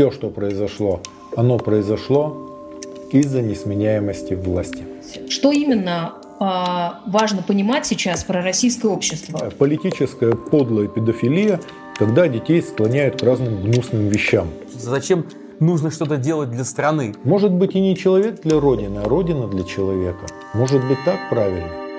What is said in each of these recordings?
все, что произошло, оно произошло из-за несменяемости власти. Что именно а, важно понимать сейчас про российское общество? Политическая подлая педофилия, когда детей склоняют к разным гнусным вещам. Зачем нужно что-то делать для страны? Может быть и не человек для Родины, а Родина для человека. Может быть так правильно?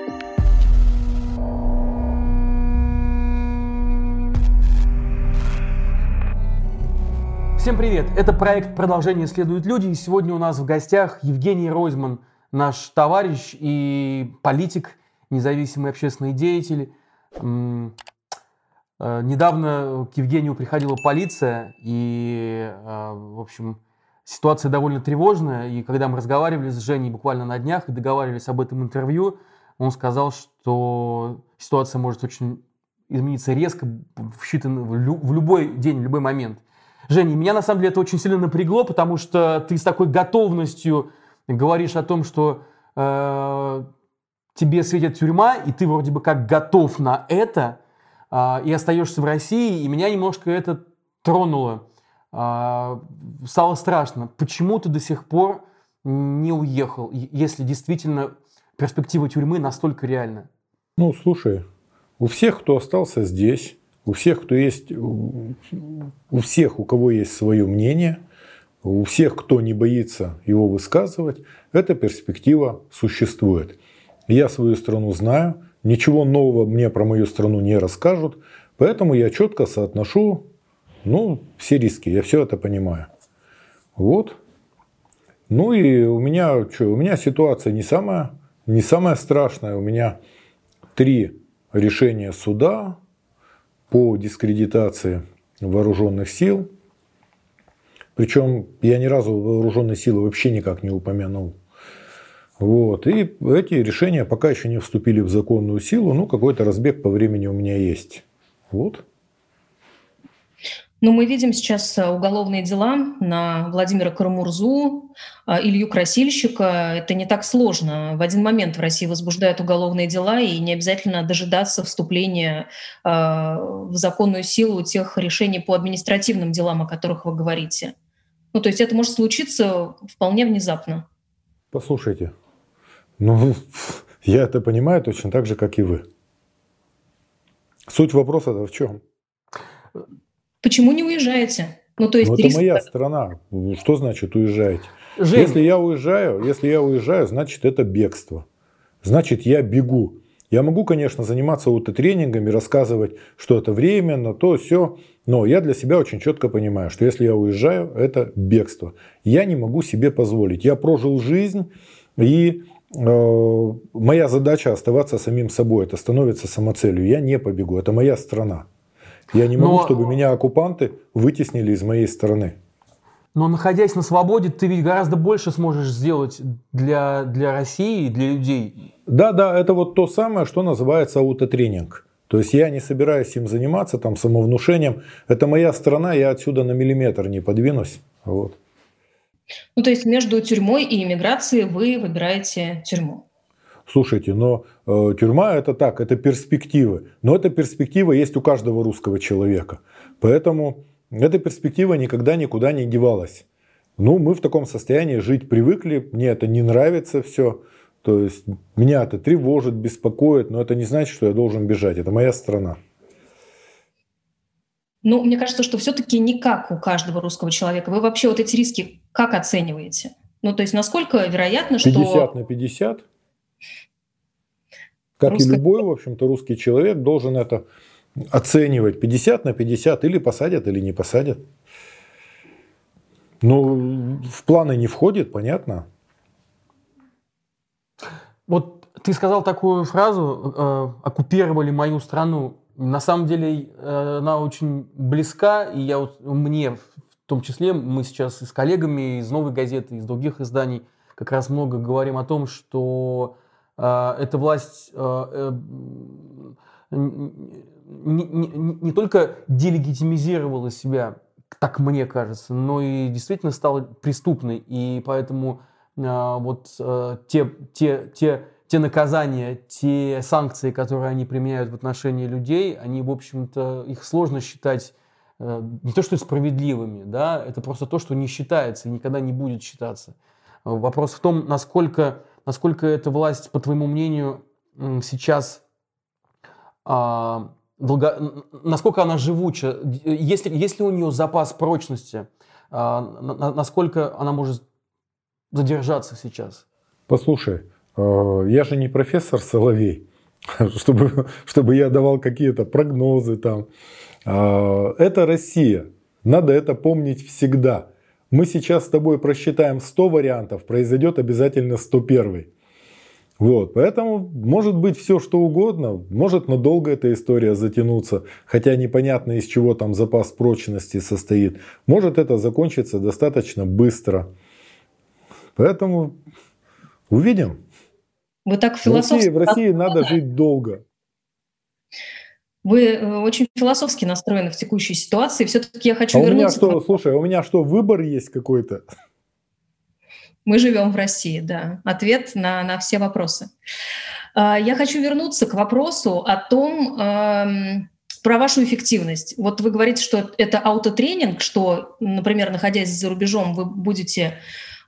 Всем привет! Это проект «Продолжение исследуют люди». И сегодня у нас в гостях Евгений Ройзман, наш товарищ и политик, независимый общественный деятель. Э, недавно к Евгению приходила полиция, и, э, в общем, ситуация довольно тревожная. И когда мы разговаривали с Женей буквально на днях и договаривались об этом интервью, он сказал, что ситуация может очень измениться резко в, считанный, в любой день, в любой момент – Женя, меня на самом деле это очень сильно напрягло, потому что ты с такой готовностью говоришь о том, что э, тебе светит тюрьма, и ты вроде бы как готов на это, э, и остаешься в России, и меня немножко это тронуло. Э, стало страшно. Почему ты до сих пор не уехал, если действительно перспектива тюрьмы настолько реальна? Ну, слушай, у всех, кто остался здесь, у всех, кто есть, у всех, у кого есть свое мнение, у всех, кто не боится его высказывать, эта перспектива существует. Я свою страну знаю, ничего нового мне про мою страну не расскажут, поэтому я четко соотношу ну, все риски, я все это понимаю. Вот. Ну и у меня, что, у меня ситуация не самая, не самая страшная. У меня три решения суда по дискредитации вооруженных сил. Причем я ни разу вооруженные силы вообще никак не упомянул. Вот. И эти решения пока еще не вступили в законную силу, ну какой-то разбег по времени у меня есть. Вот. Но мы видим сейчас э, уголовные дела на Владимира Карамурзу, э, Илью Красильщика. Это не так сложно. В один момент в России возбуждают уголовные дела, и не обязательно дожидаться вступления э, в законную силу тех решений по административным делам, о которых вы говорите. Ну, то есть это может случиться вполне внезапно. Послушайте, ну, я это понимаю точно так же, как и вы. Суть вопроса в чем? Почему не уезжаете? Ну, то есть Но риск... это моя страна. Что значит уезжаете? Жень. Если я уезжаю, если я уезжаю, значит это бегство. Значит я бегу. Я могу, конечно, заниматься аутотренингами, рассказывать, что это временно, то все. Но я для себя очень четко понимаю, что если я уезжаю, это бегство. Я не могу себе позволить. Я прожил жизнь, и э, моя задача оставаться самим собой. Это становится самоцелью. Я не побегу. Это моя страна. Я не могу, Но... чтобы меня оккупанты вытеснили из моей страны. Но находясь на свободе, ты ведь гораздо больше сможешь сделать для, для России, для людей. Да, да, это вот то самое, что называется аутотренинг. То есть я не собираюсь им заниматься, там, самовнушением. Это моя страна, я отсюда на миллиметр не подвинусь. Вот. Ну, то есть между тюрьмой и иммиграцией вы выбираете тюрьму? Слушайте, но э, тюрьма это так, это перспективы. Но эта перспектива есть у каждого русского человека. Поэтому эта перспектива никогда никуда не девалась. Ну, мы в таком состоянии жить привыкли, мне это не нравится все. То есть меня это тревожит, беспокоит, но это не значит, что я должен бежать. Это моя страна. Ну, мне кажется, что все-таки не как у каждого русского человека. Вы вообще вот эти риски как оцениваете? Ну, то есть насколько вероятно, 50 что... 50 на 50? Как Русско... и любой, в общем-то, русский человек должен это оценивать 50 на 50, или посадят, или не посадят. Ну, в планы не входит, понятно. Вот ты сказал такую фразу, э, оккупировали мою страну. На самом деле э, она очень близка, и я вот, мне в том числе, мы сейчас и с коллегами из «Новой газеты», из других изданий как раз много говорим о том, что эта власть а, э, не, не, не только делегитимизировала себя, так мне кажется, но и действительно стала преступной. И поэтому а, вот те, те, те, те наказания, те санкции, которые они применяют в отношении людей, они, в общем-то, их сложно считать э, не то что справедливыми, да, это просто то, что не считается и никогда не будет считаться. Вопрос в том, насколько, насколько эта власть, по твоему мнению, сейчас а, долго, насколько она живуча, есть ли, есть ли у нее запас прочности, а, насколько она может задержаться сейчас? Послушай, э, я же не профессор Соловей, чтобы, чтобы я давал какие-то прогнозы там. А, это Россия. Надо это помнить всегда. Мы сейчас с тобой просчитаем 100 вариантов, произойдет обязательно 101. Вот, поэтому может быть все что угодно, может надолго эта история затянуться, хотя непонятно из чего там запас прочности состоит. Может это закончится достаточно быстро. Поэтому увидим. Вы так философски... В России, в России надо жить долго. Вы э, очень философски настроены в текущей ситуации. Все-таки я хочу а вернуться... У меня что, слушай, у меня что, выбор есть какой-то? Мы живем в России, да. Ответ на, на все вопросы. А, я хочу вернуться к вопросу о том, эм, про вашу эффективность. Вот вы говорите, что это аутотренинг, что, например, находясь за рубежом, вы будете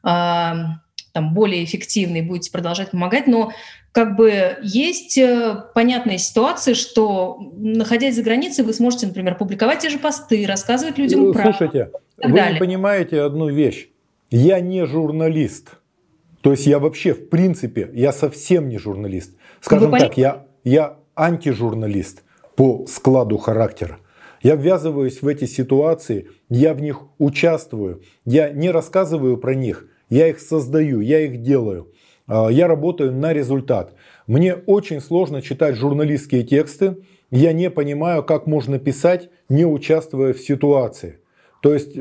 эм, там, более эффективны и будете продолжать помогать, но как бы есть э, понятная ситуация, что, находясь за границей, вы сможете, например, публиковать те же посты, рассказывать людям про... Слушайте, вы далее. не понимаете одну вещь. Я не журналист. То есть я вообще, в принципе, я совсем не журналист. Скажем так, я, я антижурналист по складу характера. Я ввязываюсь в эти ситуации, я в них участвую, я не рассказываю про них, я их создаю, я их делаю. А, я работаю на результат. Мне очень сложно читать журналистские тексты, я не понимаю, как можно писать, не участвуя в ситуации. То есть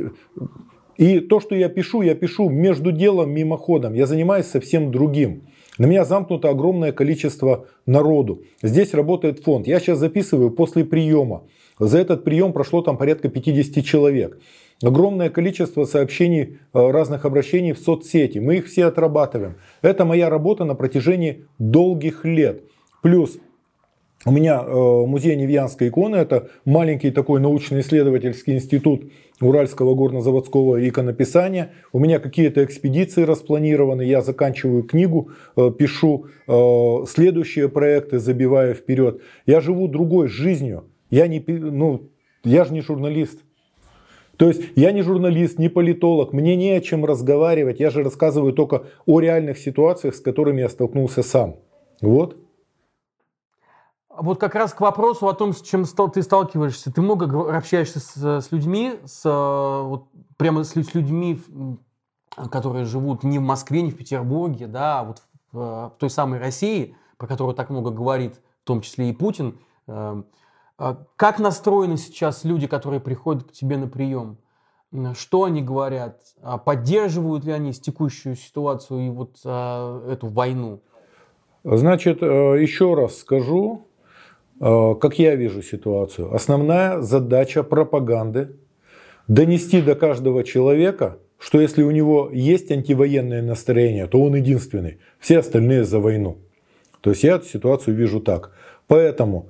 и то, что я пишу, я пишу между делом, мимоходом. Я занимаюсь совсем другим. На меня замкнуто огромное количество народу. Здесь работает фонд. Я сейчас записываю после приема. За этот прием прошло там порядка 50 человек. Огромное количество сообщений, э, разных обращений в соцсети. Мы их все отрабатываем. Это моя работа на протяжении долгих лет. Плюс у меня э, музей Невьянской иконы, это маленький такой научно-исследовательский институт Уральского горнозаводского иконописания. У меня какие-то экспедиции распланированы, я заканчиваю книгу, э, пишу следующие проекты, забиваю вперед. Я живу другой жизнью. Я, не, ну, я же не журналист. То есть я не журналист, не политолог, мне не о чем разговаривать, я же рассказываю только о реальных ситуациях, с которыми я столкнулся сам. Вот. Вот как раз к вопросу о том, с чем ты сталкиваешься. Ты много общаешься с, с людьми, с, вот, прямо с, с людьми, которые живут не в Москве, не в Петербурге, да, а вот в, в той самой России, про которую так много говорит, в том числе и Путин. А как настроены сейчас люди, которые приходят к тебе на прием? Что они говорят? А поддерживают ли они текущую ситуацию и вот эту войну? Значит, э, еще раз скажу, Э, как я вижу ситуацию, основная задача пропаганды донести до каждого человека, что если у него есть антивоенное настроение, то он единственный, все остальные за войну. То есть я эту ситуацию вижу так. Поэтому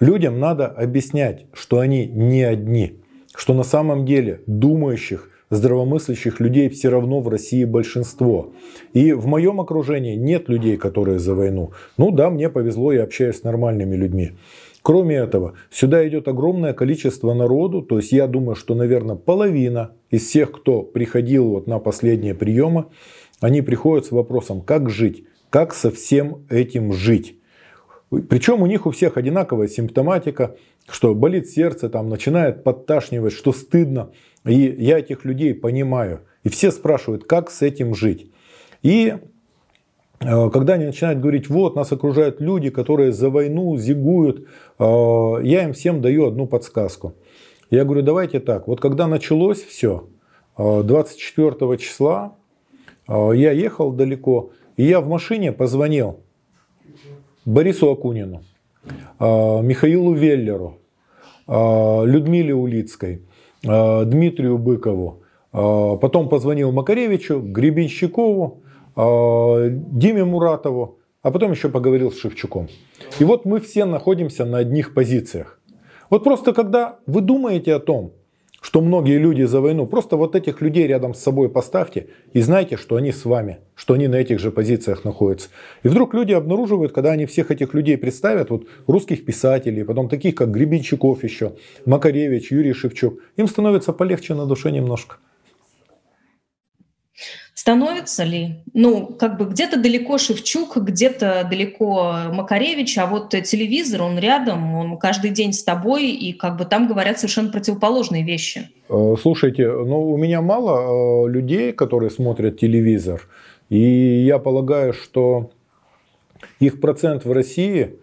людям надо объяснять, что они не одни, что на самом деле думающих, здравомыслящих людей все равно в России большинство. И в моем окружении нет людей, которые за войну. Ну да, мне повезло, я общаюсь с нормальными людьми. Кроме этого, сюда идет огромное количество народу, то есть я думаю, что, наверное, половина из всех, кто приходил вот на последние приемы, они приходят с вопросом, как жить, как со всем этим жить. Причем у них у всех одинаковая симптоматика, что болит сердце, там начинает подташнивать, что стыдно. И я этих людей понимаю. И все спрашивают, как с этим жить. И э, когда они начинают говорить, вот, нас окружают люди, которые за войну зигуют, э, я им всем даю одну подсказку. Я говорю, давайте так, вот когда началось все, 24 э, числа, я ехал далеко, и я в машине позвонил Борису Акунину, Михаилу Веллеру, Людмиле Улицкой, Дмитрию Быкову, потом позвонил Макаревичу, Гребенщикову, Диме Муратову, а потом еще поговорил с Шевчуком. И вот мы все находимся на одних позициях. Вот просто когда вы думаете о том, что многие люди за войну. Просто вот этих людей рядом с собой поставьте и знайте, что они с вами, что они на этих же позициях находятся. И вдруг люди обнаруживают, когда они всех этих людей представят, вот русских писателей, потом таких как Гребенщиков еще, Макаревич, Юрий Шевчук, им становится полегче на душе немножко. Становится ли? Ну, как бы где-то далеко Шевчук, где-то далеко Макаревич, а вот телевизор, он рядом, он каждый день с тобой, и как бы там говорят совершенно противоположные вещи. Э, слушайте, ну у меня мало э, людей, которые смотрят телевизор, и я полагаю, что их процент в России,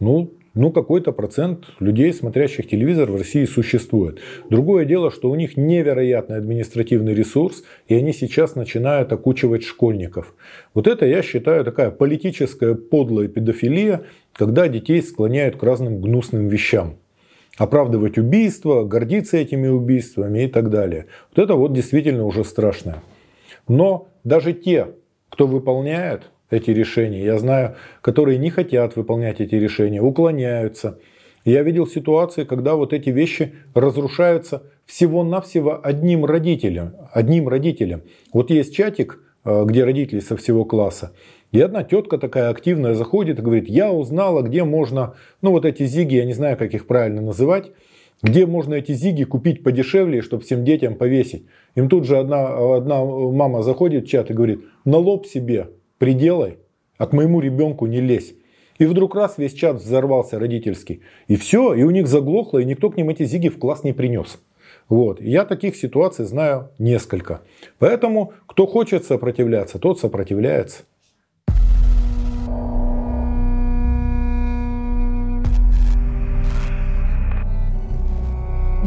ну, ну, какой-то процент людей, смотрящих телевизор в России существует. Другое дело, что у них невероятный административный ресурс, и они сейчас начинают окучивать школьников. Вот это, я считаю, такая политическая подлая педофилия, когда детей склоняют к разным гнусным вещам. Оправдывать убийства, гордиться этими убийствами и так далее. Вот это вот действительно уже страшно. Но даже те, кто выполняет, эти решения. Я знаю, которые не хотят выполнять эти решения, уклоняются. Я видел ситуации, когда вот эти вещи разрушаются всего-навсего одним родителем. Одним родителем. Вот есть чатик, э, где родители со всего класса. И одна тетка такая активная заходит и говорит, я узнала, где можно, ну вот эти зиги, я не знаю, как их правильно называть, где можно эти зиги купить подешевле, чтобы всем детям повесить. Им тут же одна, одна мама заходит в чат и говорит, на лоб себе приделай, а к моему ребенку не лезь. И вдруг раз весь чат взорвался родительский. И все, и у них заглохло, и никто к ним эти зиги в класс не принес. Вот. Я таких ситуаций знаю несколько. Поэтому, кто хочет сопротивляться, тот сопротивляется.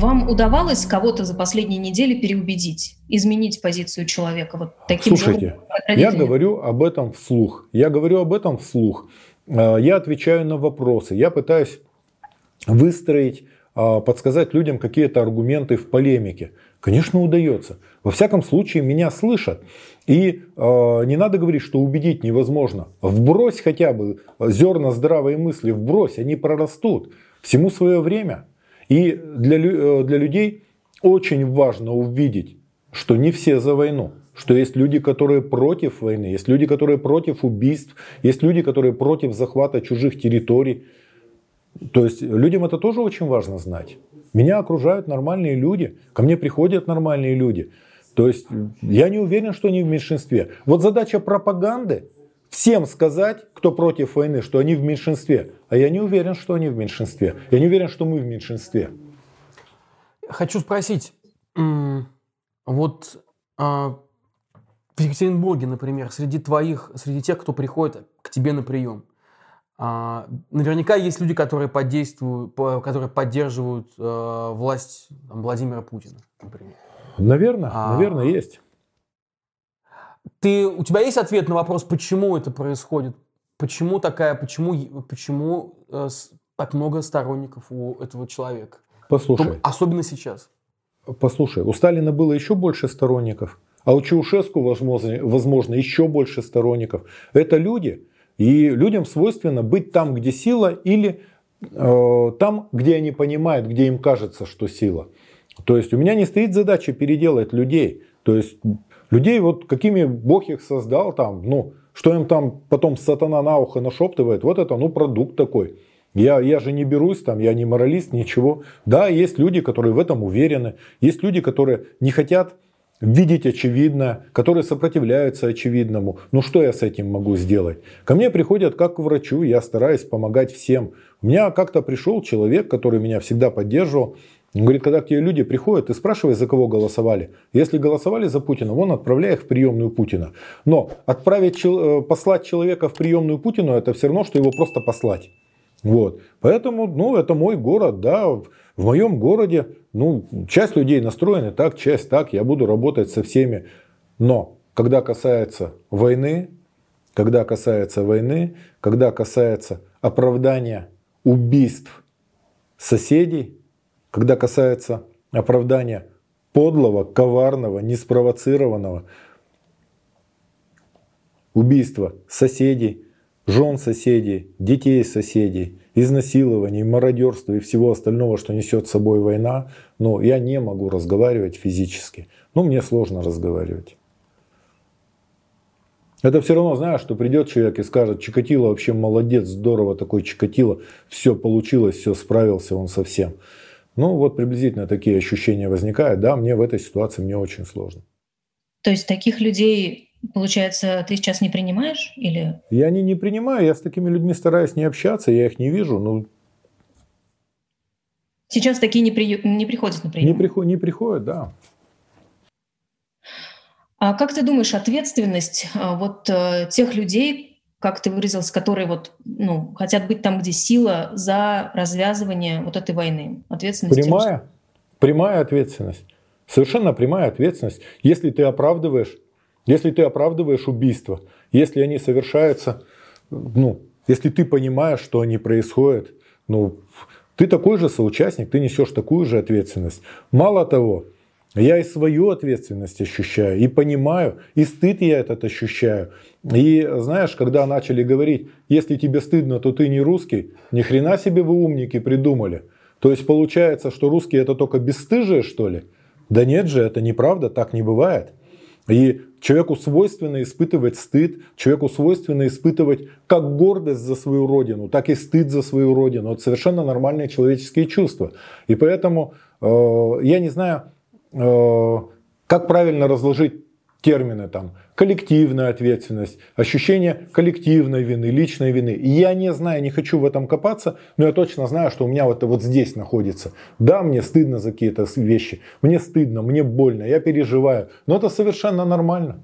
Вам удавалось кого-то за последние недели переубедить, изменить позицию человека вот таким Слушайте, же я говорю об этом вслух. Я говорю об этом вслух. А, я отвечаю на вопросы. Я пытаюсь выстроить, а, подсказать людям какие-то аргументы в полемике. Конечно, удается. Во всяком случае, меня слышат. И э, не надо говорить, что убедить невозможно. Вбрось хотя бы зерна здравой мысли, вбрось, они прорастут. Всему свое время. И для, э, для людей очень важно увидеть, что не все за войну. Что есть люди, которые против войны, есть люди, которые против убийств, есть люди, которые против захвата чужих территорий. То есть людям это тоже очень важно знать. Меня окружают нормальные люди, ко мне приходят нормальные люди. То есть я не уверен, что они в меньшинстве. Вот задача пропаганды всем сказать, кто против войны, что они в меньшинстве. А я не уверен, что они в меньшинстве. Я не уверен, что мы в меньшинстве. Хочу спросить, вот а, в Екатеринбурге, например, среди твоих, среди тех, кто приходит к тебе на прием, а, наверняка есть люди, которые подействуют, которые поддерживают э, власть там, Владимира Путина, например. Наверное, а, наверное, есть. Ты, у тебя есть ответ на вопрос, почему это происходит? Почему такая, почему, почему э, так много сторонников у этого человека? Послушай. Особенно сейчас. Послушай, у Сталина было еще больше сторонников, а у Чаушеску, возможно, возможно, еще больше сторонников. Это люди, и людям свойственно быть там, где сила, или э, там, где они понимают, где им кажется, что сила. То есть у меня не стоит задача переделать людей. То есть людей, вот какими Бог их создал там, ну, что им там потом сатана на ухо нашептывает, вот это, ну, продукт такой. Я, я же не берусь там, я не моралист, ничего. Да, есть люди, которые в этом уверены. Есть люди, которые не хотят видеть очевидное, которые сопротивляются очевидному. Ну что я с этим могу сделать? Ко мне приходят как к врачу, я стараюсь помогать всем. У меня как-то пришел человек, который меня всегда поддерживал. Говорит, когда к тебе люди приходят, ты спрашивай, за кого голосовали. Если голосовали за Путина, он отправляй их в приемную Путина. Но отправить, э, послать человека в приемную Путину, это все равно, что его просто послать. Вот. Поэтому, ну, это мой город, да. В моем городе, ну, часть людей настроены так, часть так. Я буду работать со всеми. Но, когда касается войны, когда касается войны, когда касается оправдания убийств соседей, когда касается оправдания подлого, коварного, неспровоцированного убийства соседей, жен соседей, детей соседей изнасилований, мародерства и всего остального, что несет с собой война, но я не могу разговаривать физически. Ну, мне сложно разговаривать. Это все равно, знаешь, что придет человек и скажет, Чикатило вообще молодец, здорово такой Чикатило, все получилось, все справился он совсем. Ну, вот приблизительно такие ощущения возникают. Да, мне в этой ситуации мне очень сложно. То есть таких людей Получается, ты сейчас не принимаешь или? Я не, не принимаю, я с такими людьми стараюсь не общаться, я их не вижу. Ну, сейчас такие не, при... не приходят на прием? Не, приход... не приходят, да. А как ты думаешь, ответственность а, вот э, тех людей, как ты выразился, которые вот, ну, хотят быть там, где сила, за развязывание вот этой войны? Ответственность? Прямая, прямая ответственность. Совершенно прямая ответственность. Если ты оправдываешь если ты оправдываешь убийства, если они совершаются, ну, если ты понимаешь, что они происходят, ну, ты такой же соучастник, ты несешь такую же ответственность. Мало того, я и свою ответственность ощущаю, и понимаю, и стыд я этот ощущаю. И знаешь, когда начали говорить, если тебе стыдно, то ты не русский, ни хрена себе вы умники придумали. То есть получается, что русские это только бесстыжие, что ли? Да нет же, это неправда, так не бывает. И человеку свойственно испытывать стыд, человеку свойственно испытывать как гордость за свою родину, так и стыд за свою родину. Это совершенно нормальные человеческие чувства. И поэтому э, я не знаю, э, как правильно разложить термины там коллективная ответственность, ощущение коллективной вины, личной вины. Я не знаю, не хочу в этом копаться, но я точно знаю, что у меня вот, вот здесь находится. Да, мне стыдно за какие-то вещи, мне стыдно, мне больно, я переживаю, но это совершенно нормально.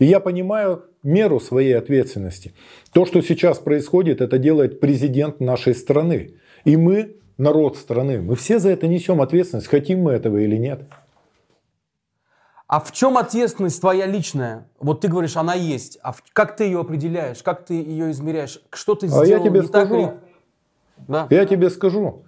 И я понимаю меру своей ответственности. То, что сейчас происходит, это делает президент нашей страны. И мы, народ страны, мы все за это несем ответственность, хотим мы этого или нет. А в чем ответственность твоя личная? Вот ты говоришь, она есть. А в, как ты ее определяешь? Как ты ее измеряешь? Что ты сделал а я тебе не скажу. так? Да? Я тебе скажу.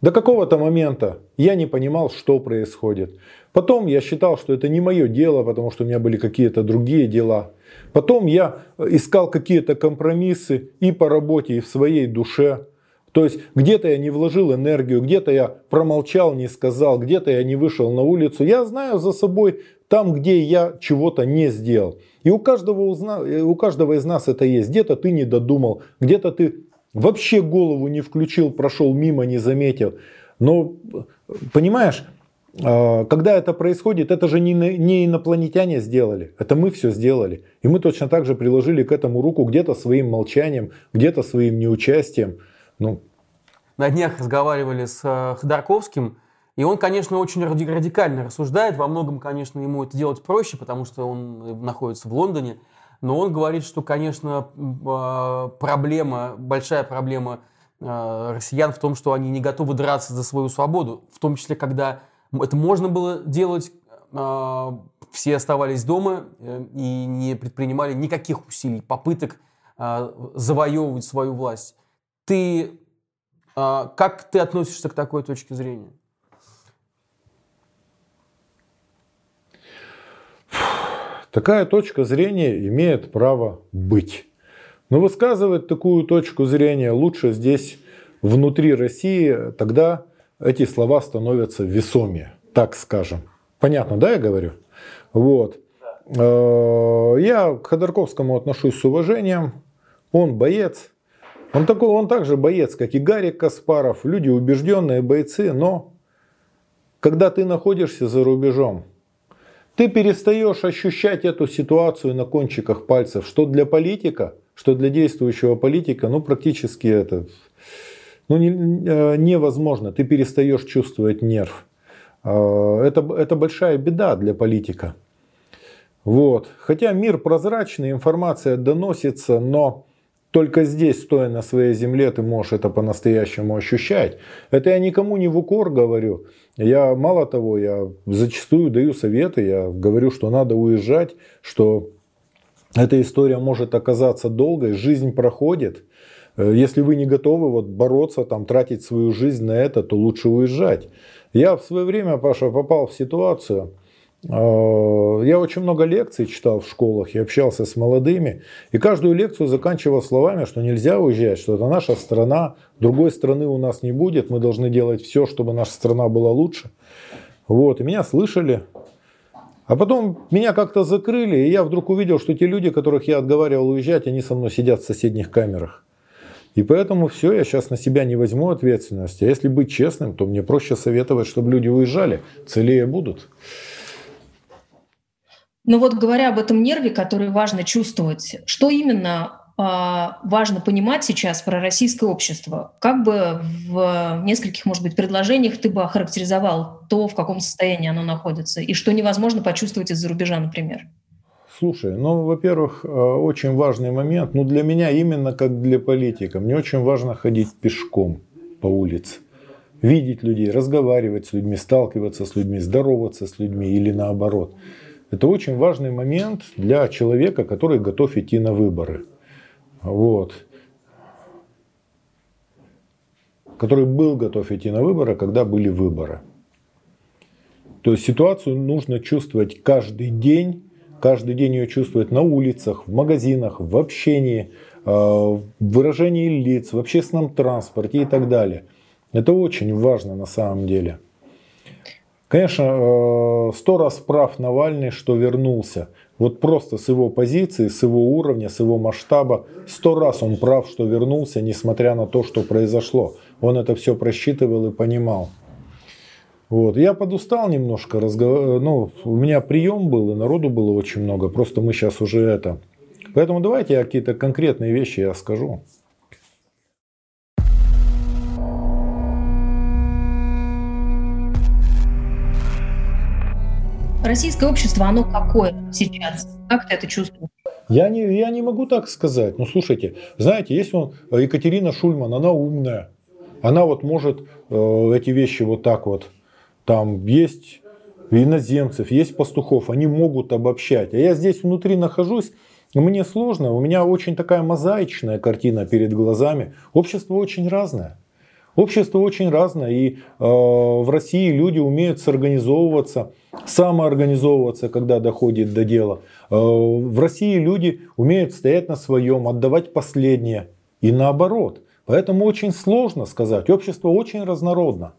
До какого-то момента я не понимал, что происходит. Потом я считал, что это не мое дело, потому что у меня были какие-то другие дела. Потом я искал какие-то компромиссы и по работе, и в своей душе. То есть где-то я не вложил энергию, где-то я промолчал, не сказал, где-то я не вышел на улицу. Я знаю за собой там, где я чего-то не сделал. И у каждого, у каждого из нас это есть. Где-то ты не додумал, где-то ты вообще голову не включил, прошел мимо, не заметил. Но, понимаешь, а, когда это происходит, это же не инопланетяне сделали, это мы все сделали. И мы точно так же приложили к этому руку где-то своим молчанием, где-то своим неучастием. Ну. На днях разговаривали с э, Ходорковским, и он, конечно, очень радикально рассуждает. Во многом, конечно, ему это делать проще, потому что он э, находится в Лондоне. Но он говорит, что, конечно, а, проблема, большая проблема а, россиян в том, что они не готовы драться за свою свободу. В том числе, когда это можно было делать, а, все оставались дома э, и не предпринимали никаких усилий, попыток завоевывать свою власть. Ты, как ты относишься к такой точке зрения? Такая точка зрения имеет право быть. Но высказывать такую точку зрения лучше здесь, внутри России, тогда эти слова становятся весомее, так скажем. Понятно, да, я говорю? Вот. Э, я к Ходорковскому отношусь с уважением. Он боец. Он, такой, он также боец, как и Гарик Каспаров. Люди убежденные бойцы, но когда ты находишься за рубежом, ты перестаешь ощущать эту ситуацию на кончиках пальцев, что для политика, что для действующего политика, ну практически это ну, не, э, невозможно. Ты перестаешь чувствовать нерв. А, это, это большая беда для политика. Вот. Хотя мир прозрачный, информация доносится, но только здесь, стоя на своей земле, ты можешь это по-настоящему ощущать. Это я никому не в укор говорю. Я, мало того, я зачастую даю советы, я говорю, что надо уезжать, что эта история может оказаться долгой, жизнь проходит. Э, если вы не готовы вот бороться, там, тратить свою жизнь на это, то лучше уезжать. Я в свое время, Паша, попал в ситуацию, я очень много лекций читал в школах и общался с молодыми. И каждую лекцию заканчивал словами, что нельзя уезжать, что это наша страна, другой страны у нас не будет, мы должны делать все, чтобы наша страна была лучше. Вот, и меня слышали. А потом меня как-то закрыли, и я вдруг увидел, что те люди, которых я отговаривал уезжать, они со мной сидят в соседних камерах. И поэтому все, я сейчас на себя не возьму ответственности. А если быть честным, то мне проще советовать, чтобы люди уезжали, целее будут. Но вот говоря об этом нерве, который важно чувствовать, что именно а, важно понимать сейчас про российское общество? Как бы в нескольких, может быть, предложениях ты бы охарактеризовал то, в каком состоянии оно находится, и что невозможно почувствовать из-за рубежа, например? Слушай, ну, во-первых, э, очень важный момент, ну, для меня именно как для политика, мне очень важно ходить пешком по улице, видеть людей, разговаривать с людьми, сталкиваться с людьми, здороваться с людьми или наоборот. Это очень важный момент для человека, который готов идти на выборы. Вот. Который был готов идти на выборы, когда были выборы. То есть ситуацию нужно чувствовать каждый день каждый день ее чувствует на улицах, в магазинах, в общении, э, в выражении лиц, в общественном транспорте и так далее. Это очень важно на самом деле. Конечно, э, сто раз прав Навальный, что вернулся. Вот просто с его позиции, с его уровня, с его масштаба, сто раз он прав, что вернулся, несмотря на то, что произошло. Он это все просчитывал и понимал. Вот. Я подустал немножко, разговор... ну, у меня прием был, и народу было очень много, просто мы сейчас уже это. Поэтому давайте я какие-то конкретные вещи я скажу. Российское общество, оно какое сейчас? Как ты это чувствуешь? Я не, я не могу так сказать. Ну, слушайте, знаете, если он, Екатерина Шульман, она умная. Она вот может э, эти вещи вот так вот там есть иноземцев, есть пастухов, они могут обобщать. А я здесь внутри нахожусь, мне сложно, у меня очень такая мозаичная картина перед глазами. Общество очень разное. Общество очень разное, и э, в России люди умеют сорганизовываться, самоорганизовываться, когда доходит до дела. Э, в России люди умеют стоять на своем, отдавать последнее. И наоборот. Поэтому очень сложно сказать. Общество очень разнородно.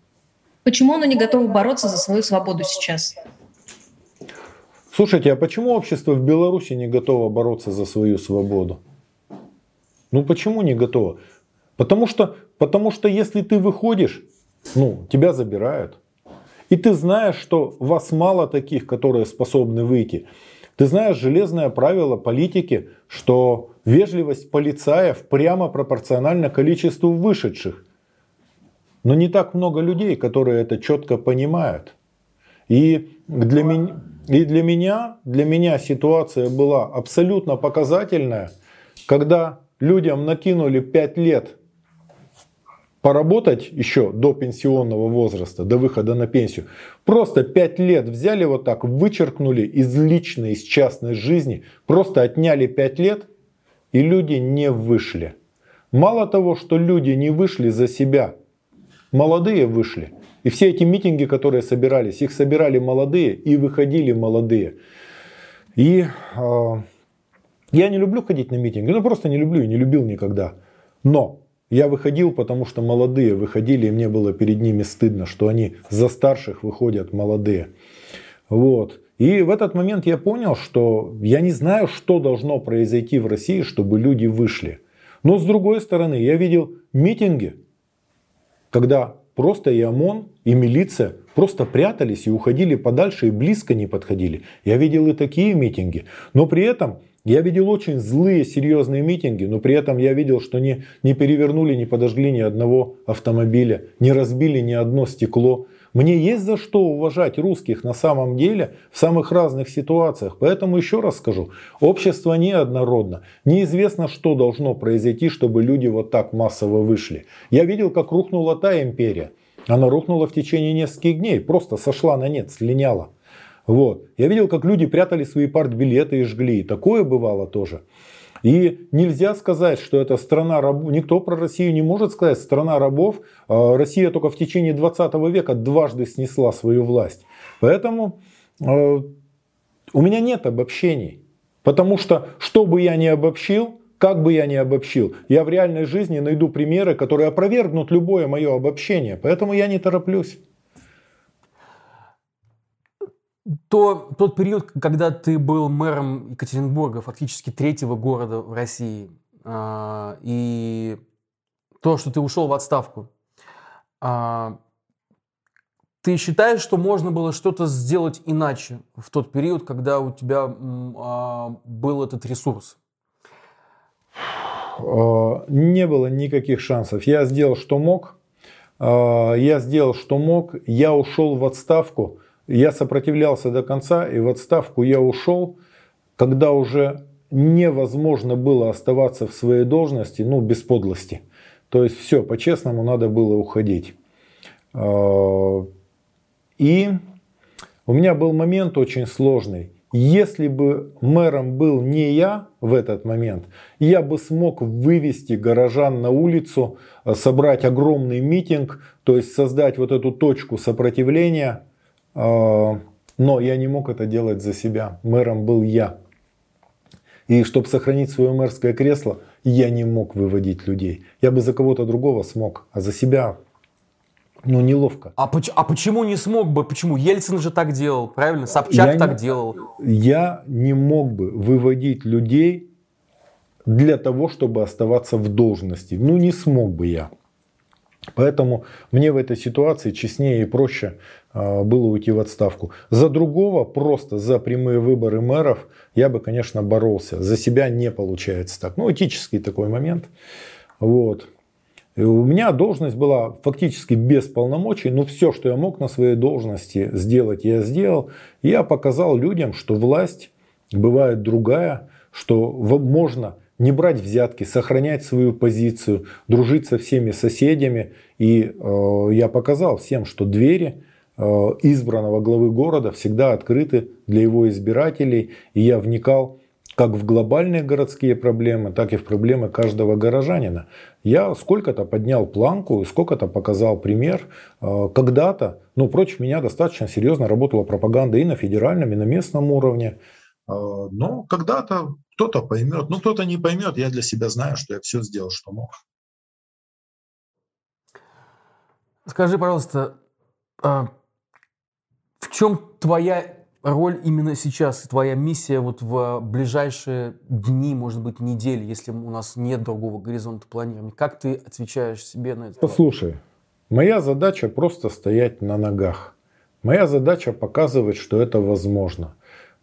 Почему оно не готово бороться за свою свободу сейчас? Слушайте, а почему общество в Беларуси не готово бороться за свою свободу? Ну почему не готово? Потому что, потому что если ты выходишь, ну, тебя забирают. И ты знаешь, что вас мало таких, которые способны выйти. Ты знаешь железное правило политики, что вежливость полицаев прямо пропорциональна количеству вышедших. Но не так много людей, которые это четко понимают. И для, меня, и для, меня, для меня ситуация была абсолютно показательная, когда людям накинули 5 лет поработать еще до пенсионного возраста, до выхода на пенсию. Просто 5 лет взяли вот так, вычеркнули из личной, из частной жизни, просто отняли 5 лет, и люди не вышли. Мало того, что люди не вышли за себя, молодые вышли. И все эти митинги, которые собирались, их собирали молодые и выходили молодые. И э, я не люблю ходить на митинги, ну просто не люблю и не любил никогда. Но я выходил, потому что молодые выходили, и мне было перед ними стыдно, что они за старших выходят молодые. Вот. И в этот момент я понял, что я не знаю, что должно произойти в России, чтобы люди вышли. Но с другой стороны, я видел митинги, когда просто и ОМОН, и милиция просто прятались и уходили подальше и близко не подходили. Я видел и такие митинги. Но при этом я видел очень злые, серьезные митинги, но при этом я видел, что не, не перевернули, не подожгли ни одного автомобиля, не разбили ни одно стекло. Мне есть за что уважать русских на самом деле в самых разных ситуациях. Поэтому еще раз скажу, общество неоднородно. Неизвестно, что должно произойти, чтобы люди вот так массово вышли. Я видел, как рухнула та империя. Она рухнула в течение нескольких дней, просто сошла на нет, слиняла. Вот. Я видел, как люди прятали свои партбилеты и жгли. Такое бывало тоже. И нельзя сказать, что это страна рабов. Никто про Россию не может сказать, страна рабов. А, Россия только в течение 20 века дважды снесла свою власть. Поэтому э, у меня нет обобщений. Потому что, что бы я ни обобщил, как бы я ни обобщил, я в реальной жизни найду примеры, которые опровергнут любое мое обобщение. Поэтому я не тороплюсь. То, тот период, когда ты был мэром Екатеринбурга, фактически третьего города в России, а, и то, что ты ушел в отставку, а, ты считаешь, что можно было что-то сделать иначе в тот период, когда у тебя а, был этот ресурс? Не было никаких шансов. Я сделал, что мог. Я сделал, что мог. Я ушел в отставку я сопротивлялся до конца, и в отставку я ушел, когда уже невозможно было оставаться в своей должности, ну, без подлости. То есть все, по-честному надо было уходить. А, и у меня был момент очень сложный. Если бы мэром был не я в этот момент, я бы смог вывести горожан на улицу, собрать огромный митинг, то есть создать вот эту точку сопротивления – а, но я не мог это делать за себя. Мэром был я. И чтобы сохранить свое мэрское кресло, я не мог выводить людей. Я бы за кого-то другого смог, а за себя ну, неловко. А, поч- а почему не смог бы? Почему? Ельцин же так делал, правильно? Собчак я так не, делал. Я не мог бы выводить людей для того, чтобы оставаться в должности. Ну, не смог бы я. Поэтому мне в этой ситуации честнее и проще а, было уйти в отставку. За другого, просто за прямые выборы мэров, я бы, конечно, боролся. За себя не получается так. Ну, этический такой момент. Вот. И у меня должность была фактически без полномочий, но все, что я мог на своей должности сделать, я сделал. Я показал людям, что власть бывает другая, что можно не брать взятки, сохранять свою позицию, дружить со всеми соседями. И э, я показал всем, что двери э, избранного главы города всегда открыты для его избирателей. И я вникал как в глобальные городские проблемы, так и в проблемы каждого горожанина. Я сколько-то поднял планку, сколько-то показал пример. Э, когда-то, ну, против меня достаточно серьезно работала пропаганда и на федеральном, и на местном уровне. Э, но когда-то кто-то поймет, ну кто-то не поймет. Я для себя знаю, что я все сделал, что мог. Скажи, пожалуйста, а в чем твоя роль именно сейчас, твоя миссия вот в ближайшие дни, может быть, недели, если у нас нет другого горизонта планирования? Как ты отвечаешь себе на это? Послушай, моя задача просто стоять на ногах. Моя задача показывать, что это возможно.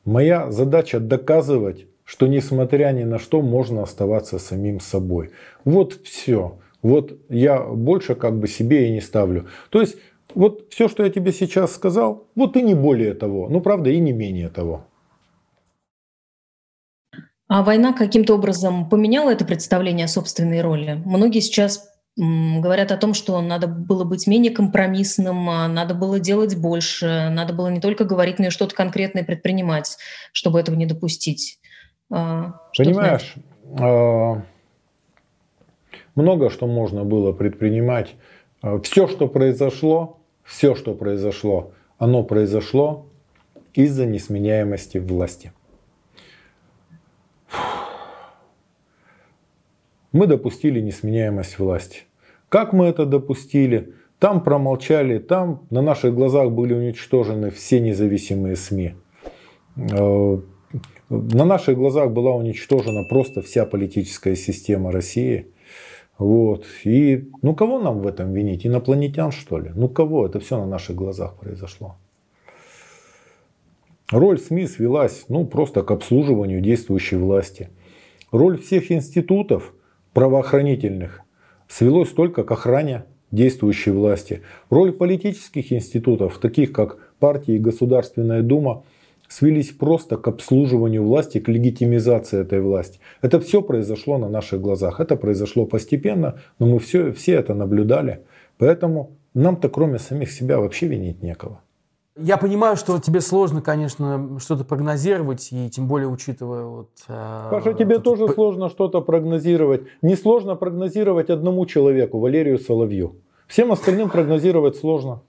Моя задача доказывать, что несмотря ни на что можно оставаться самим собой. Вот все. Вот я больше как бы себе и не ставлю. То есть вот все, что я тебе сейчас сказал, вот и не более того. Ну, правда, и не менее того. А война каким-то образом поменяла это представление о собственной роли? Многие сейчас говорят о том, что надо было быть менее компромиссным, а надо было делать больше, надо было не только говорить, но и что-то конкретное предпринимать, чтобы этого не допустить. А, Понимаешь, а, много что можно было предпринимать. Все, что произошло, все, что произошло, оно произошло из-за несменяемости власти. Мы допустили несменяемость власти. Как мы это допустили? Там промолчали, там на наших глазах были уничтожены все независимые СМИ. На наших глазах была уничтожена просто вся политическая система России. Вот. И ну кого нам в этом винить? Инопланетян что ли? Ну кого? Это все на наших глазах произошло. Роль СМИ свелась ну, просто к обслуживанию действующей власти. Роль всех институтов правоохранительных свелась только к охране действующей власти. Роль политических институтов, таких как партии и Государственная Дума, свелись просто к обслуживанию власти, к легитимизации этой власти. Это все произошло на наших глазах. Это произошло постепенно, но мы все, все это наблюдали. Поэтому нам-то кроме самих себя вообще винить некого. Я понимаю, что тебе сложно, конечно, что-то прогнозировать, и тем более учитывая вот... Э, Паша, тебе вот тоже сложно что-то прогнозировать. Не сложно прогнозировать одному человеку, Валерию Соловью. Всем остальным прогнозировать сложно.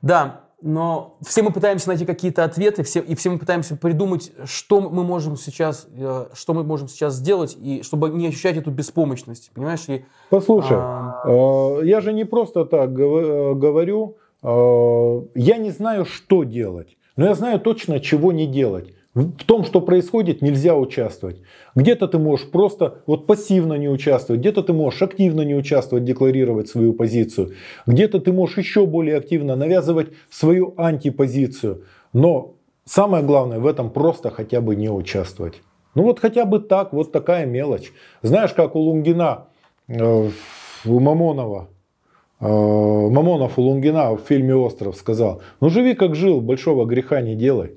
Да, но все мы пытаемся найти какие-то ответы, все, и все мы пытаемся придумать, что мы можем сейчас, э, что мы можем сейчас сделать, и чтобы не ощущать эту беспомощность, понимаешь? И, Послушай, а... э, я же не просто так говорю, я не знаю, что делать, но я знаю точно, чего не делать. В том, что происходит, нельзя участвовать. Где-то ты можешь просто вот пассивно не участвовать, где-то ты можешь активно не участвовать, декларировать свою позицию, где-то ты можешь еще более активно навязывать свою антипозицию. Но самое главное в этом просто хотя бы не участвовать. Ну вот хотя бы так, вот такая мелочь. Знаешь, как у Лунгина, э, у Мамонова, э, Мамонов у Лунгина в фильме «Остров» сказал, ну живи как жил, большого греха не делай.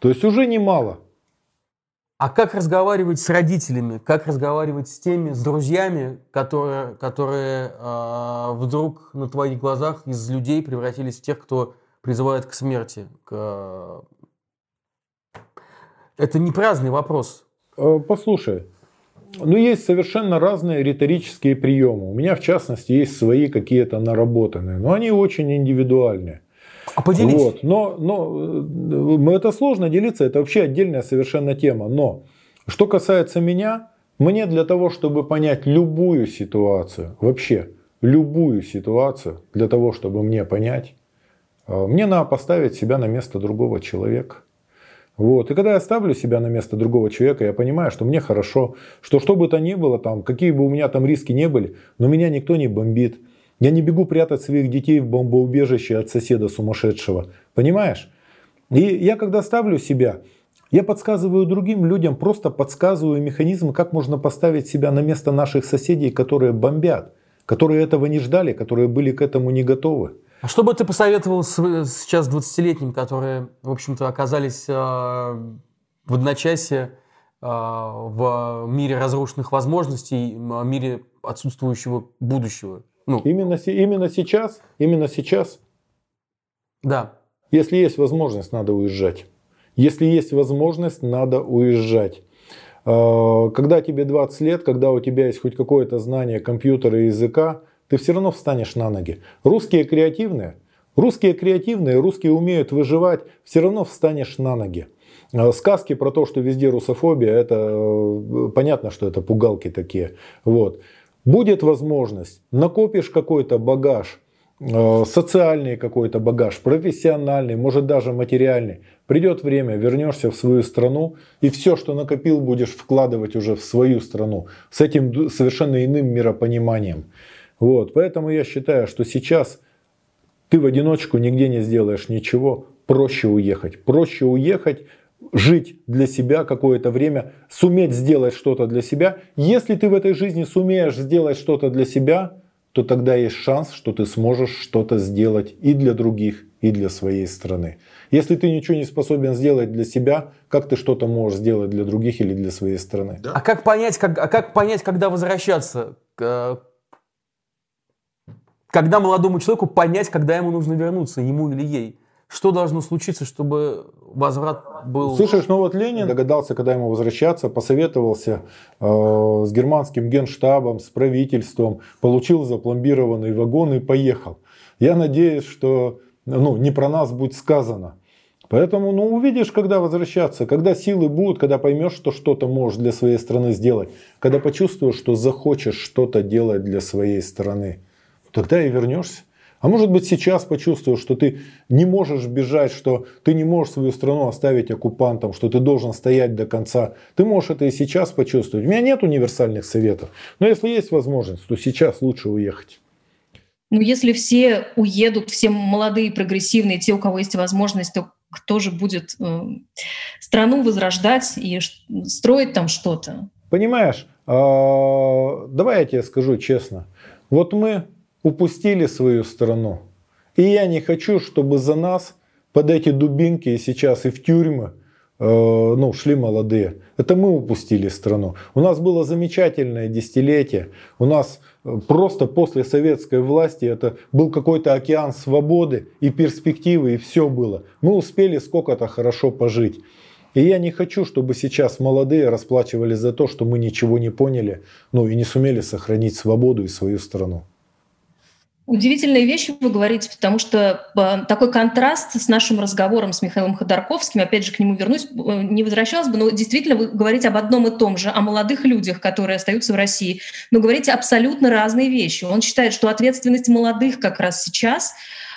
То есть уже немало. А как разговаривать с родителями? Как разговаривать с теми, с друзьями, которые, которые э, вдруг на твоих глазах из людей превратились в тех, кто призывает к смерти? К... Это не праздный вопрос. Э, послушай, ну есть совершенно разные риторические приемы. У меня, в частности, есть свои какие-то наработанные, но они очень индивидуальные. А поделись. Вот. Но, но это сложно делиться, это вообще отдельная совершенно тема. Но что касается меня, мне для того, чтобы понять любую ситуацию, вообще любую ситуацию, для того, чтобы мне понять, э, мне надо поставить себя на место другого человека. Вот. И когда я ставлю себя на место другого человека, я понимаю, что мне хорошо, что что бы то ни было, там, какие бы у меня там риски не были, но меня никто не бомбит. Я не бегу прятать своих детей в бомбоубежище от соседа сумасшедшего. Понимаешь? И я когда ставлю себя, я подсказываю другим людям, просто подсказываю механизмы, как можно поставить себя на место наших соседей, которые бомбят, которые этого не ждали, которые были к этому не готовы. А что бы ты посоветовал сейчас 20-летним, которые, в общем-то, оказались э, в одночасье э, в мире разрушенных возможностей, в мире отсутствующего будущего? Ну. Именно, именно сейчас, именно сейчас. Да. Если есть возможность, надо уезжать. Если есть возможность, надо уезжать. А, когда тебе 20 лет, когда у тебя есть хоть какое-то знание компьютера и языка, ты все равно встанешь на ноги. Русские креативные, русские креативные, русские умеют выживать, все равно встанешь на ноги. А, сказки про то, что везде русофобия, это э, понятно, что это пугалки такие. Вот. Будет возможность, накопишь какой-то багаж, э, социальный какой-то багаж, профессиональный, может даже материальный. Придет время, вернешься в свою страну и все, что накопил, будешь вкладывать уже в свою страну с этим совершенно иным миропониманием. Вот, поэтому я считаю, что сейчас ты в одиночку нигде не сделаешь ничего, проще уехать. Проще уехать, жить для себя какое-то время, суметь сделать что-то для себя. Если ты в этой жизни сумеешь сделать что-то для себя, то тогда есть шанс, что ты сможешь что-то сделать и для других, и для своей страны. Если ты ничего не способен сделать для себя, как ты что-то можешь сделать для других или для своей страны? Да. А как понять, как, а как понять, когда возвращаться? Когда молодому человеку понять, когда ему нужно вернуться, ему или ей? Что должно случиться, чтобы возврат был... Слышишь, ну вот Ленин догадался, когда ему возвращаться, посоветовался э, с германским генштабом, с правительством, получил запломбированный вагон и поехал. Я надеюсь, что ну, не про нас будет сказано. Поэтому, ну, увидишь, когда возвращаться, когда силы будут, когда поймешь, что что-то можешь для своей страны сделать, когда почувствуешь, что захочешь что-то делать для своей страны, тогда и вернешься. А может быть сейчас почувствовал, что ты не можешь бежать, что ты не можешь свою страну оставить оккупантом, что ты должен стоять до конца. Ты можешь это и сейчас почувствовать. У меня нет универсальных советов. Но если есть возможность, то сейчас лучше уехать. Ну, если все уедут, все молодые, прогрессивные, те, у кого есть возможность, то кто же будет э, страну возрождать и строить там что-то? Понимаешь, э, давай я тебе скажу честно. Вот мы упустили свою страну. И я не хочу, чтобы за нас под эти дубинки и сейчас и в тюрьмы э, ну, шли молодые. Это мы упустили страну. У нас было замечательное десятилетие. У нас э, просто после советской власти это был какой-то океан свободы и перспективы, и все было. Мы успели сколько-то хорошо пожить. И я не хочу, чтобы сейчас молодые расплачивались за то, что мы ничего не поняли, ну и не сумели сохранить свободу и свою страну. Удивительные вещи вы говорите, потому что э, такой контраст с нашим разговором с Михаилом Ходорковским, опять же, к нему вернусь, э, не возвращалась бы, но действительно вы говорите об одном и том же, о молодых людях, которые остаются в России, но говорите абсолютно разные вещи. Он считает, что ответственность молодых как раз сейчас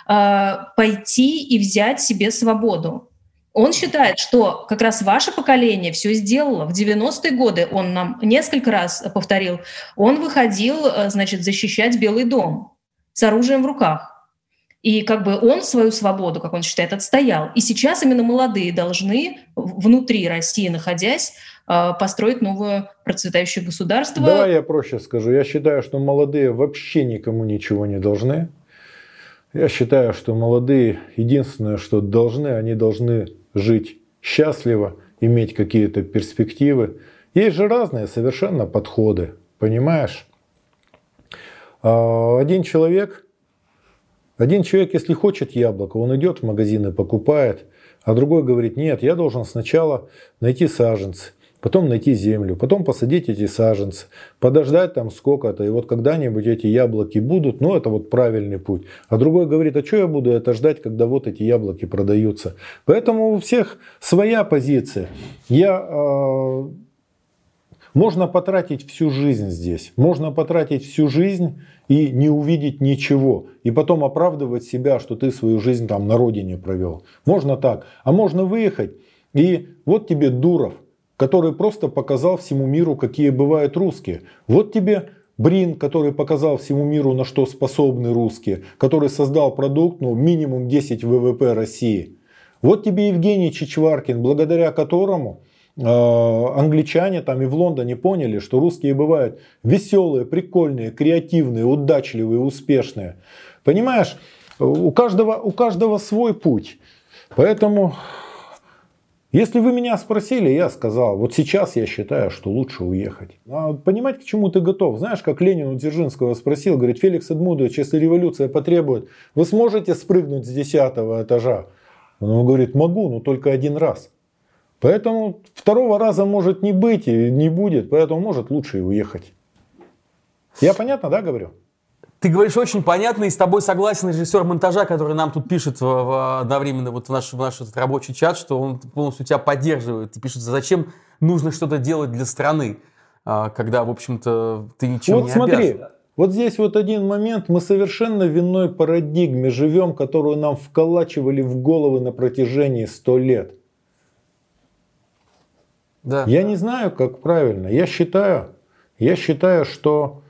э, пойти и взять себе свободу. Он считает, что как раз ваше поколение все сделало. В 90-е годы, он нам несколько раз повторил, он выходил, значит, защищать Белый дом с оружием в руках. И как бы он свою свободу, как он считает, отстоял. И сейчас именно молодые должны внутри России, находясь, а, построить новое процветающее государство. Давай я проще скажу. Я считаю, что молодые вообще никому ничего не должны. Я считаю, что молодые единственное, что должны, они должны жить счастливо, иметь какие-то перспективы. Есть же разные совершенно подходы, понимаешь? А, один человек, один человек, если хочет яблоко, он идет в магазин и покупает, а другой говорит, нет, я должен сначала найти саженцы, потом найти землю, потом посадить эти саженцы, подождать там сколько-то, и вот когда-нибудь эти яблоки будут, ну это вот правильный путь. А другой говорит, а что я буду это ждать, когда вот эти яблоки продаются. Поэтому у всех своя позиция. Я э, можно потратить всю жизнь здесь, можно потратить всю жизнь и не увидеть ничего, и потом оправдывать себя, что ты свою жизнь там на родине провел. Можно так, а можно выехать, и вот тебе Дуров, который просто показал всему миру, какие бывают русские. Вот тебе Брин, который показал всему миру, на что способны русские, который создал продукт, ну, минимум 10 ВВП России. Вот тебе Евгений Чичваркин, благодаря которому англичане там и в Лондоне поняли, что русские бывают веселые, прикольные, креативные, удачливые, успешные. Понимаешь, у каждого, у каждого свой путь. Поэтому, если вы меня спросили, я сказал, вот сейчас я считаю, что лучше уехать. А понимать, к чему ты готов. Знаешь, как Ленин у Дзержинского спросил, говорит, Феликс Эдмудович, если революция потребует, вы сможете спрыгнуть с десятого этажа? Он говорит, могу, но только один раз. Поэтому второго раза может не быть и не будет, поэтому может лучше и уехать. Я понятно, да, говорю? Ты говоришь очень понятно, и с тобой согласен режиссер монтажа, который нам тут пишет в, в, одновременно вот в наш, в наш этот рабочий чат, что он полностью тебя поддерживает и пишет, зачем нужно что-то делать для страны, а, когда, в общем-то, ты ничего вот не смотри, обязан. Вот здесь вот один момент, мы совершенно в иной парадигме живем, которую нам вколачивали в головы на протяжении сто лет. Да. Я не знаю, как правильно. Я считаю, я считаю, что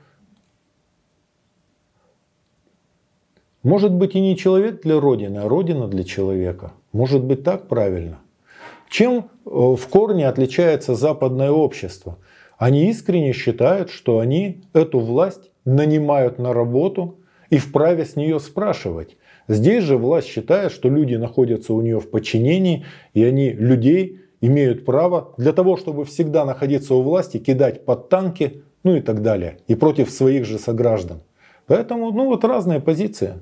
может быть и не человек для Родины, а Родина для человека. Может быть так правильно. Чем э, в корне отличается западное общество? Они искренне считают, что они эту власть нанимают на работу и вправе с нее спрашивать. Здесь же власть считает, что люди находятся у нее в подчинении, и они людей имеют право для того, чтобы всегда находиться у власти, кидать под танки, ну и так далее. И против своих же сограждан. Поэтому, ну вот разные позиции.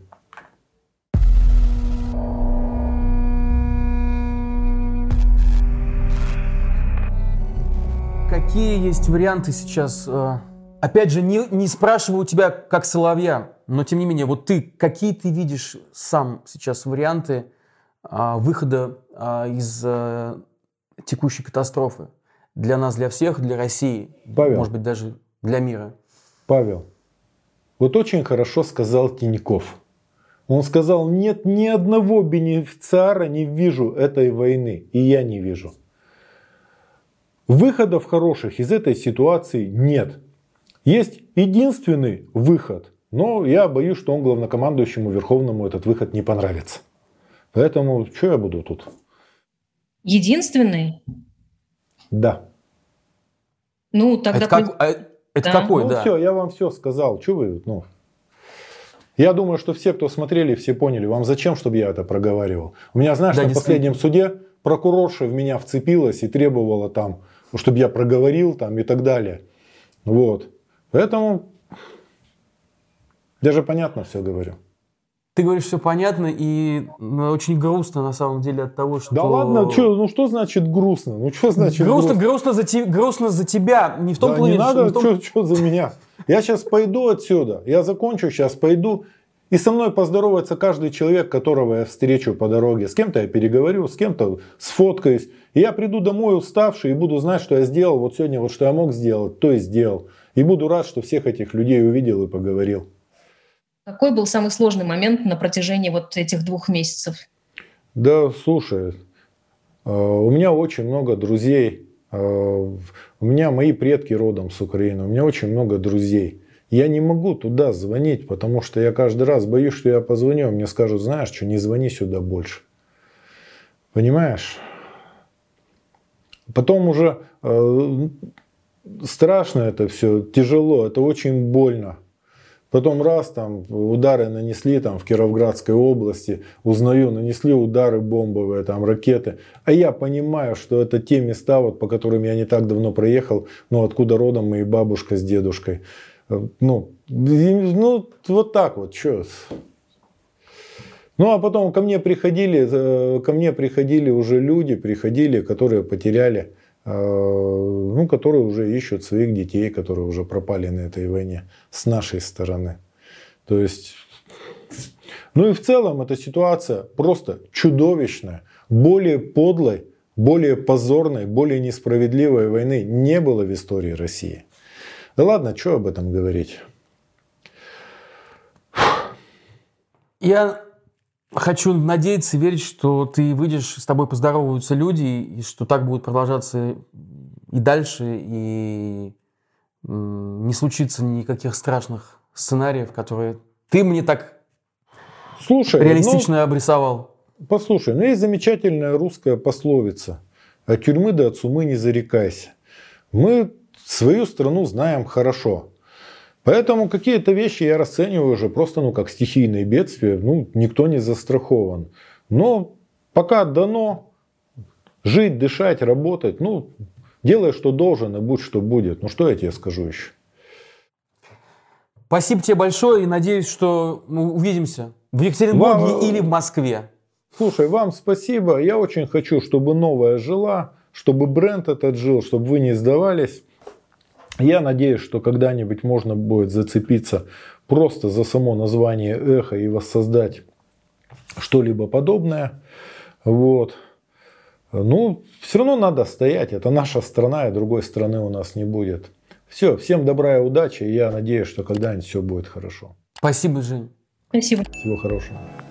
Какие есть варианты сейчас? Э, опять же, не, не спрашиваю у тебя как соловья, но тем не менее, вот ты, какие ты видишь сам сейчас варианты а, выхода а, из а, текущей катастрофы для нас, для всех, для России, Павел, может быть, даже для мира. Павел, вот очень хорошо сказал Тиньков. Он сказал, нет ни одного бенефициара не вижу этой войны, и я не вижу. Выходов хороших из этой ситуации нет. Есть единственный выход, но я боюсь, что он главнокомандующему Верховному этот выход не понравится. Поэтому что я буду тут Единственный? Да. Ну, тогда... Это, как, а, это да. какой, ну, да? все, я вам все сказал. Что вы, ну... Я думаю, что все, кто смотрели, все поняли. Вам зачем, чтобы я это проговаривал? У меня, знаешь, да, на последнем суде прокурорша в меня вцепилась и требовала там, чтобы я проговорил там и так далее. Вот. Поэтому даже понятно все говорю. Ты говоришь, все понятно, и очень грустно на самом деле от того, что... Да ладно, чё, ну что значит грустно? Ну что значит грустно? Грустно, грустно, за, те, грустно за тебя, не в том да, плане... не надо, что том... за меня. Я сейчас пойду отсюда, я закончу сейчас, пойду, И со мной поздоровается каждый человек, которого я встречу по дороге. С кем-то я переговорю, с кем-то сфоткаюсь. И я приду домой уставший и буду знать, что я сделал вот сегодня, вот что я мог сделать, то и сделал. И буду рад, что всех этих людей увидел и поговорил. Какой был самый сложный момент на протяжении вот этих двух месяцев? Да, слушай, э, у меня очень много друзей. Э, у меня мои предки родом с Украины. У меня очень много друзей. Я не могу туда звонить, потому что я каждый раз боюсь, что я позвоню, а мне скажут, знаешь что, не звони сюда больше. Понимаешь? Потом уже э, страшно это все, тяжело, это очень больно. Потом раз там удары нанесли там в Кировградской области, узнаю, нанесли удары бомбовые, там ракеты. А я понимаю, что это те места, вот, по которым я не так давно проехал, ну откуда родом мои бабушка с дедушкой. Ну, ну вот так вот, что. Ну, а потом ко мне приходили, э, ко мне приходили уже люди, приходили, которые потеряли, ну, которые уже ищут своих детей, которые уже пропали на этой войне с нашей стороны. То есть, ну и в целом эта ситуация просто чудовищная. Более подлой, более позорной, более несправедливой войны не было в истории России. Да ладно, что об этом говорить? Я хочу надеяться и верить, что ты выйдешь, с тобой поздороваются люди, и что так будет продолжаться и дальше, и не случится никаких страшных сценариев, которые ты мне так Слушай, реалистично ну, обрисовал. Послушай, ну есть замечательная русская пословица. От тюрьмы до от сумы не зарекайся. Мы свою страну знаем хорошо. Поэтому какие-то вещи я расцениваю уже просто ну, как стихийные бедствия. Ну, никто не застрахован. Но пока дано жить, дышать, работать, ну, делай, что должен, и будь, что будет. Ну, что я тебе скажу еще? Спасибо тебе большое и надеюсь, что мы увидимся в Екатеринбурге вам... или в Москве. Слушай, вам спасибо. Я очень хочу, чтобы новая жила, чтобы бренд этот жил, чтобы вы не сдавались. Я надеюсь, что когда-нибудь можно будет зацепиться просто за само название эхо и воссоздать что-либо подобное. Вот. Ну, все равно надо стоять. Это наша страна, и другой страны у нас не будет. Все, всем добра и удачи. Я надеюсь, что когда-нибудь все будет хорошо. Спасибо, Жень. Спасибо. Всего хорошего.